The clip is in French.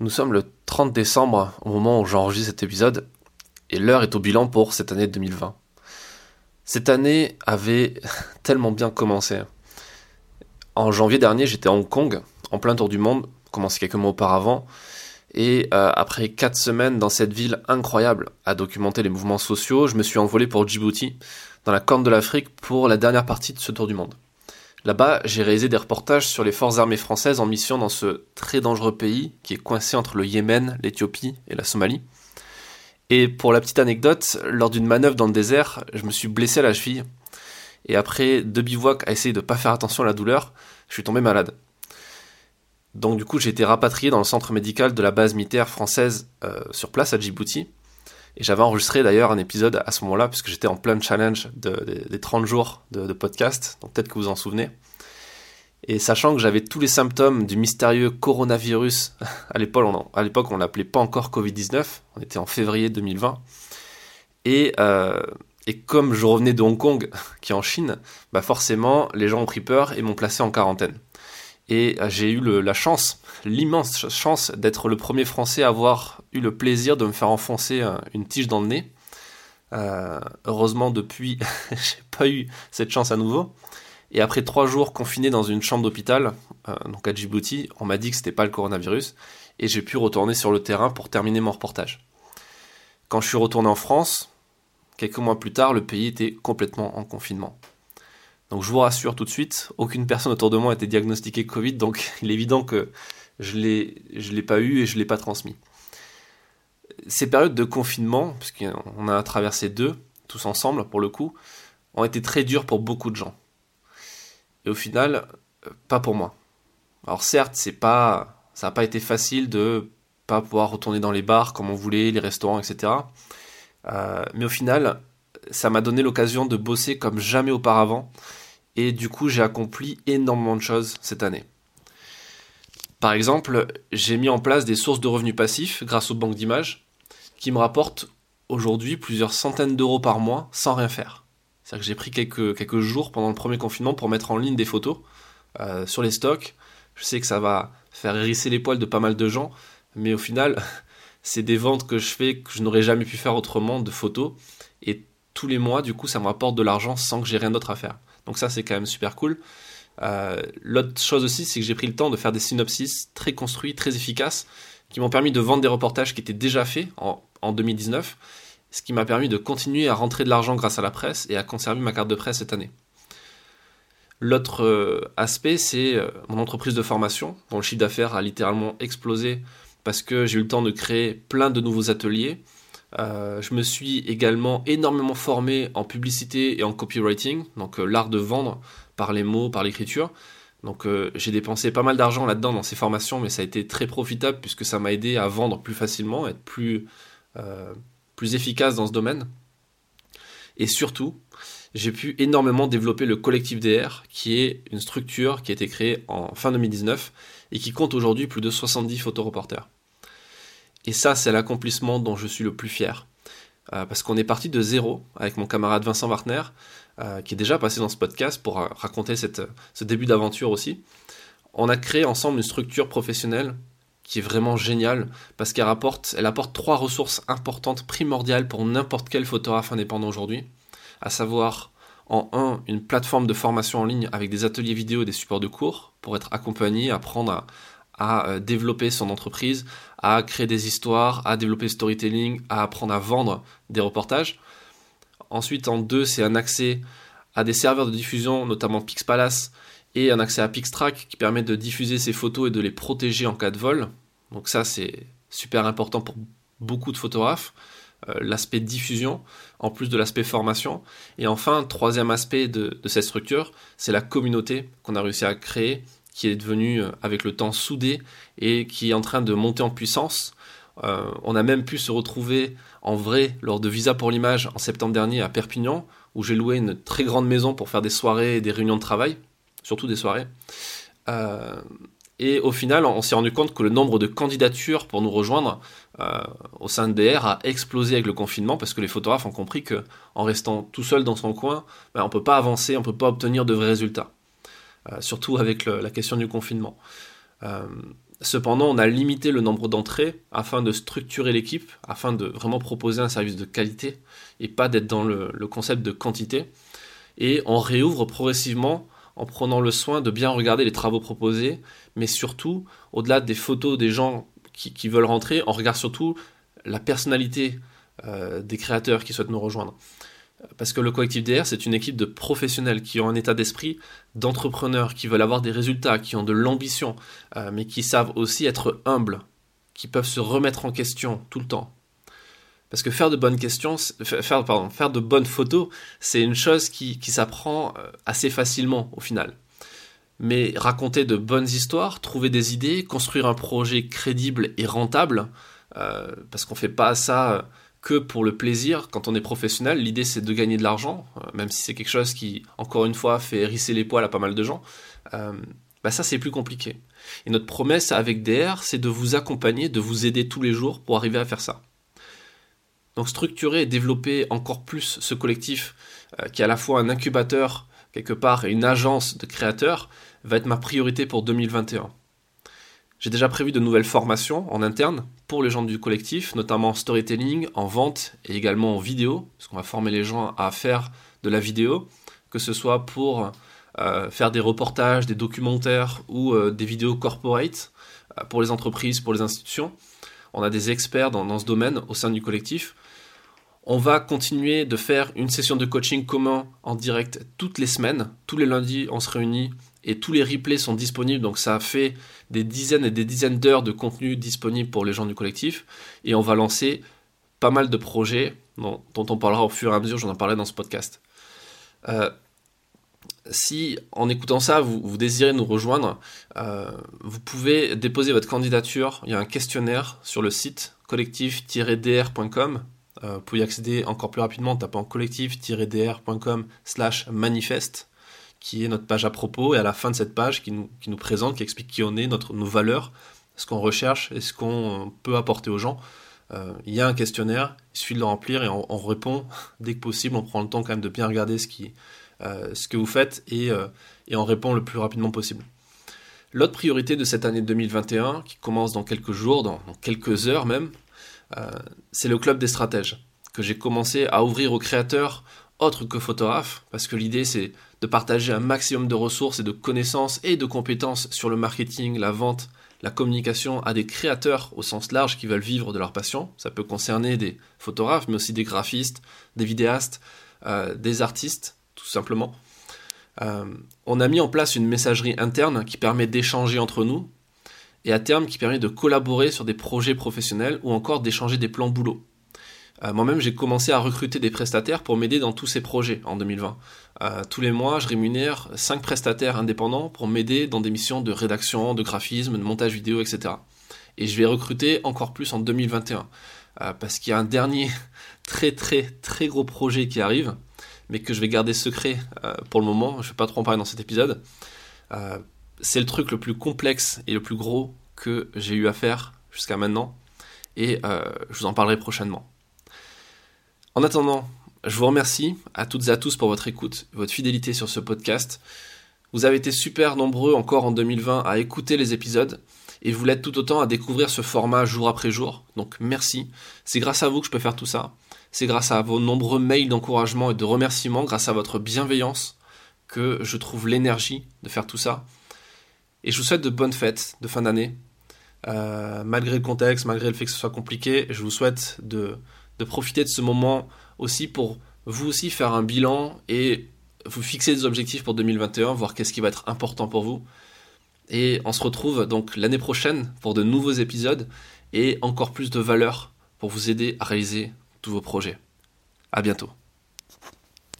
Nous sommes le 30 décembre au moment où j'enregistre cet épisode et l'heure est au bilan pour cette année 2020. Cette année avait tellement bien commencé. En janvier dernier, j'étais à Hong Kong, en plein tour du monde, commencé quelques mois auparavant, et euh, après quatre semaines dans cette ville incroyable à documenter les mouvements sociaux, je me suis envolé pour Djibouti, dans la corne de l'Afrique, pour la dernière partie de ce tour du monde. Là-bas, j'ai réalisé des reportages sur les forces armées françaises en mission dans ce très dangereux pays qui est coincé entre le Yémen, l'Éthiopie et la Somalie. Et pour la petite anecdote, lors d'une manœuvre dans le désert, je me suis blessé à la cheville. Et après deux bivouacs à essayer de ne pas faire attention à la douleur, je suis tombé malade. Donc du coup, j'ai été rapatrié dans le centre médical de la base militaire française euh, sur place à Djibouti. Et j'avais enregistré d'ailleurs un épisode à ce moment-là, puisque j'étais en plein challenge des 30 jours de, podcast, donc peut-être que vous en souvenez. Et sachant que j'avais tous les symptômes du mystérieux coronavirus, à l'époque on, on l'appelait pas encore Covid-19, on était en février 2020, et, euh, et comme je revenais de Hong Kong, qui est en Chine, bah forcément les gens ont pris peur et m'ont placé en quarantaine. Et euh, j'ai eu la chance, l'immense chance d'être le premier Français à avoir eu le plaisir de me faire enfoncer euh, une tige dans le nez. Euh, heureusement, depuis, j'ai pas eu cette chance à nouveau. Et après trois jours confiné dans une chambre d'hôpital, donc à Djibouti, on m'a dit que c'était pas le coronavirus, et j'ai pu retourner sur le terrain pour terminer mon reportage. Quand je suis retourné en France, quelques mois plus tard, le pays était complètement en confinement. Donc je vous rassure tout de suite, aucune personne autour de moi a été diagnostiquée Covid, donc il est évident que je ne l'ai pas eu et je ne l'ai pas transmis. Ces périodes de confinement, puisqu'on a traversé deux, tous ensemble pour le coup, ont été très dures pour beaucoup de gens. Et au final, pas pour moi. Alors certes, c'est pas, ça n'a pas été facile de pas pouvoir retourner dans les bars comme on voulait, les restaurants, etc. Euh, mais au final, ça m'a donné l'occasion de bosser comme jamais auparavant et du coup j'ai accompli énormément de choses cette année. Par exemple, j'ai mis en place des sources de revenus passifs grâce aux banques d'images qui me rapportent aujourd'hui plusieurs centaines d'euros par mois sans rien faire. C'est-à-dire que j'ai pris quelques, jours pendant le premier confinement pour mettre en ligne des photos euh, sur les stocks. Je sais que ça va faire hérisser les poils de pas mal de gens, mais au final, c'est des ventes que je fais que je n'aurais jamais pu faire autrement de photos. Et tous les mois, du coup, ça me rapporte de l'argent sans que j'ai rien d'autre à faire. Donc ça, c'est quand même super cool. Euh, l'autre chose aussi, c'est que j'ai pris le temps de faire des synopsis très construits, très efficaces, qui m'ont permis de vendre des reportages qui étaient déjà faits en, 2019, ce qui m'a permis de continuer à rentrer de l'argent grâce à la presse et à conserver ma carte de presse cette année. L'autre euh, aspect, c'est euh, mon entreprise de formation, dont le chiffre d'affaires a littéralement explosé parce que j'ai eu le temps de créer plein de nouveaux ateliers, euh, je me suis également énormément formé en publicité et en copywriting, donc euh, l'art de vendre par les mots, par l'écriture. Donc euh, j'ai dépensé pas mal d'argent là-dedans dans ces formations, mais ça a été très profitable puisque ça m'a aidé à vendre plus facilement, être plus, plus efficace dans ce domaine. Et surtout, j'ai pu énormément développer le collectif DR, qui est une structure qui a été créée en fin 2019 et qui compte aujourd'hui plus de 70 photoreporters. Et ça, c'est l'accomplissement dont je suis le plus fier. Euh, parce qu'on est parti de zéro avec mon camarade Vincent Wartner, euh, qui est déjà passé dans ce podcast pour euh, raconter cette, ce début d'aventure aussi. On a créé ensemble une structure professionnelle qui est vraiment géniale parce qu'elle apporte, elle apporte trois ressources importantes, primordiales pour n'importe quel photographe indépendant aujourd'hui, à savoir en un, une plateforme de formation en ligne avec des ateliers vidéo et des supports de cours pour être accompagné, apprendre à, à euh, développer son entreprise, à créer des histoires, à développer le storytelling, à apprendre à vendre des reportages. Ensuite, en deux, c'est un accès à des serveurs de diffusion, notamment Pixpalace, et un accès à Pixtrack qui permet de diffuser ses photos et de les protéger en cas de vol. Donc ça, c'est super important pour beaucoup de photographes. Euh, l'aspect diffusion, en plus de l'aspect formation. Et enfin, troisième aspect de cette structure, c'est la communauté qu'on a réussi à créer qui est devenu euh, avec le temps soudé et qui est en train de monter en puissance. Euh, on a même pu se retrouver en vrai lors de Visa pour l'image en septembre dernier à Perpignan, où j'ai loué une très grande maison pour faire des soirées et des réunions de travail, surtout des soirées. Euh, et au final, on s'est rendu compte que le nombre de candidatures pour nous rejoindre au sein de DR a explosé avec le confinement parce que les photographes ont compris que en restant tout seul dans son coin, ben, on ne peut pas avancer, on ne peut pas obtenir de vrais résultats. Euh, surtout avec la question du confinement. Euh, Cependant, on a limité le nombre d'entrées afin de structurer l'équipe, afin de vraiment proposer un service de qualité et pas d'être dans le, concept de quantité. Et on réouvre progressivement en prenant le soin de bien regarder les travaux proposés, mais surtout, au-delà des photos des gens qui, veulent rentrer, on regarde surtout la personnalité euh, des créateurs qui souhaitent nous rejoindre. Parce que le collectif DR, c'est une équipe de professionnels qui ont un état d'esprit d'entrepreneurs, qui veulent avoir des résultats, qui ont de l'ambition, euh, mais qui savent aussi être humbles, qui peuvent se remettre en question tout le temps. Parce que faire de bonnes questions, faire, pardon, faire de bonnes photos, c'est une chose qui, s'apprend euh, assez facilement au final. Mais raconter de bonnes histoires, trouver des idées, construire un projet crédible et rentable, euh, parce qu'on ne fait pas ça que pour le plaisir. Quand on est professionnel, l'idée c'est de gagner de l'argent, euh, même si c'est quelque chose qui, encore une fois, fait hérisser les poils à pas mal de gens. Euh, bah ça c'est plus compliqué. Et notre promesse avec DR, c'est de vous accompagner, de vous aider tous les jours pour arriver à faire ça. Donc structurer et développer encore plus ce collectif, euh, qui est à la fois un incubateur quelque part et une agence de créateurs, va être ma priorité pour 2021. J'ai déjà prévu de nouvelles formations en interne pour les gens du collectif, notamment en storytelling, en vente et également en vidéo, parce qu'on va former les gens à faire de la vidéo, que ce soit pour euh, faire des reportages, des documentaires ou euh, des vidéos corporate euh, pour les entreprises, pour les institutions. On a des experts dans, dans, ce domaine au sein du collectif. On va continuer de faire une session de coaching commun en direct toutes les semaines. Tous les lundis, on se réunit et tous les replays sont disponibles. Donc ça fait des dizaines et des dizaines d'heures de contenu disponible pour les gens du collectif. Et on va lancer pas mal de projets dont, on parlera au fur et à mesure. J'en ai parlé dans ce podcast. Euh, si en écoutant ça, vous, désirez nous rejoindre, euh, vous pouvez déposer votre candidature. Il y a un questionnaire sur le site collectif-dr.com. Euh, vous pouvez y accéder encore plus rapidement en tapant collectif-dr.com slash manifeste qui est notre page à propos, et à la fin de cette page qui nous, qui nous présente, qui explique qui on est, notre, nos valeurs, ce qu'on recherche et ce qu'on peut apporter aux gens. Euh, il y a un questionnaire, il suffit de le remplir et on, répond dès que possible, on prend le temps quand même de bien regarder ce, qui, euh, ce que vous faites et, euh, et on répond le plus rapidement possible. L'autre priorité de cette année 2021, qui commence dans quelques jours, dans quelques heures même, c'est le club des stratèges, que j'ai commencé à ouvrir aux créateurs autres que photographes, parce que l'idée c'est de partager un maximum de ressources et de connaissances et de compétences sur le marketing, la vente, la communication à des créateurs au sens large qui veulent vivre de leur passion. Ça peut concerner des photographes, mais aussi des graphistes, des vidéastes, euh, des artistes, tout simplement. Euh, on a mis en place une messagerie interne qui permet d'échanger entre nous et à terme qui permet de collaborer sur des projets professionnels ou encore d'échanger des plans boulot. Euh, moi-même, j'ai commencé à recruter des prestataires pour m'aider dans tous ces projets en 2020. Euh, tous les mois, je rémunère 5 prestataires indépendants pour m'aider dans des missions de rédaction, de graphisme, de montage vidéo, etc. Et je vais recruter encore plus en 2021. Euh, parce qu'il y a un dernier très très très gros projet qui arrive, mais que je vais garder secret pour le moment. Je ne vais pas trop en parler dans cet épisode. c'est le truc le plus complexe et le plus gros que j'ai eu à faire jusqu'à maintenant. Et je vous en parlerai prochainement. En attendant, je vous remercie à toutes et à tous pour votre écoute, votre fidélité sur ce podcast. Vous avez été super nombreux encore en 2020 à écouter les épisodes et vous l'êtes tout autant à découvrir ce format jour après jour. Donc merci. C'est grâce à vous que je peux faire tout ça. C'est grâce à vos nombreux mails d'encouragement et de remerciements, grâce à votre bienveillance, que je trouve l'énergie de faire tout ça. Et je vous souhaite de bonnes fêtes de fin d'année. Euh, malgré le contexte, malgré le fait que ce soit compliqué, je vous souhaite de de profiter de ce moment aussi pour vous aussi faire un bilan et vous fixer des objectifs pour 2021, voir qu'est-ce qui va être important pour vous. Et on se retrouve donc l'année prochaine pour de nouveaux épisodes et encore plus de valeur pour vous aider à réaliser tous vos projets. À bientôt.